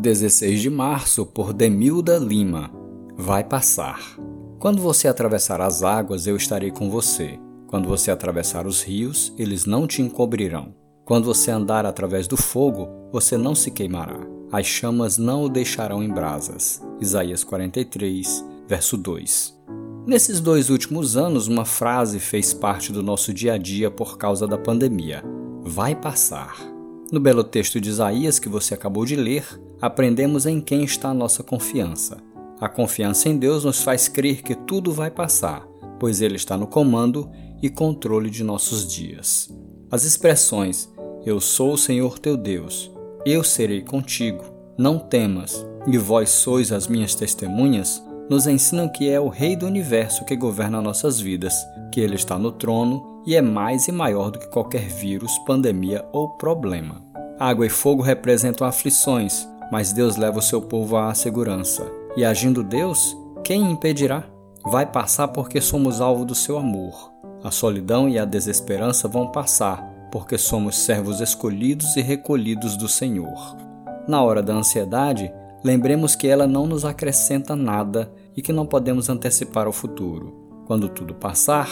16 de março, por Demilda Lima. Vai passar. Quando você atravessar as águas, eu estarei com você. Quando você atravessar os rios, eles não te encobrirão. Quando você andar através do fogo, você não se queimará. As chamas não o deixarão em brasas. Isaías 43, verso 2. Nesses dois últimos anos, uma frase fez parte do nosso dia a dia por causa da pandemia: vai passar. No belo texto de Isaías que você acabou de ler, aprendemos em quem está a nossa confiança. A confiança em Deus nos faz crer que tudo vai passar, pois Ele está no comando e controle de nossos dias. As expressões Eu sou o Senhor teu Deus, eu serei contigo, não temas, e vós sois as minhas testemunhas nos ensinam que é o Rei do universo que governa nossas vidas, que ele está no trono e é mais e maior do que qualquer vírus, pandemia ou problema. Água e fogo representam aflições, mas Deus leva o seu povo à segurança. E agindo Deus, quem impedirá? Vai passar porque somos alvo do seu amor. A solidão e a desesperança vão passar, porque somos servos escolhidos e recolhidos do Senhor. Na hora da ansiedade, lembremos que ela não nos acrescenta nada e que não podemos antecipar o futuro. Quando tudo passar,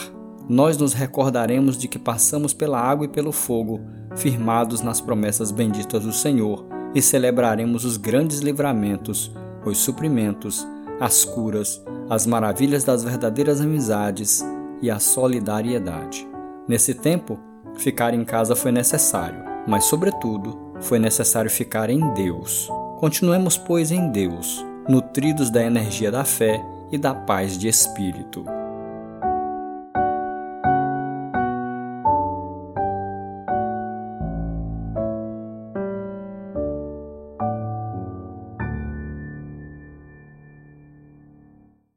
nós nos recordaremos de que passamos pela água e pelo fogo, firmados nas promessas benditas do Senhor, e celebraremos os grandes livramentos, os suprimentos, as curas, as maravilhas das verdadeiras amizades e a solidariedade. Nesse tempo, ficar em casa foi necessário, mas, sobretudo, foi necessário ficar em Deus. Continuemos, pois, em Deus nutridos da energia da fé e da paz de espírito.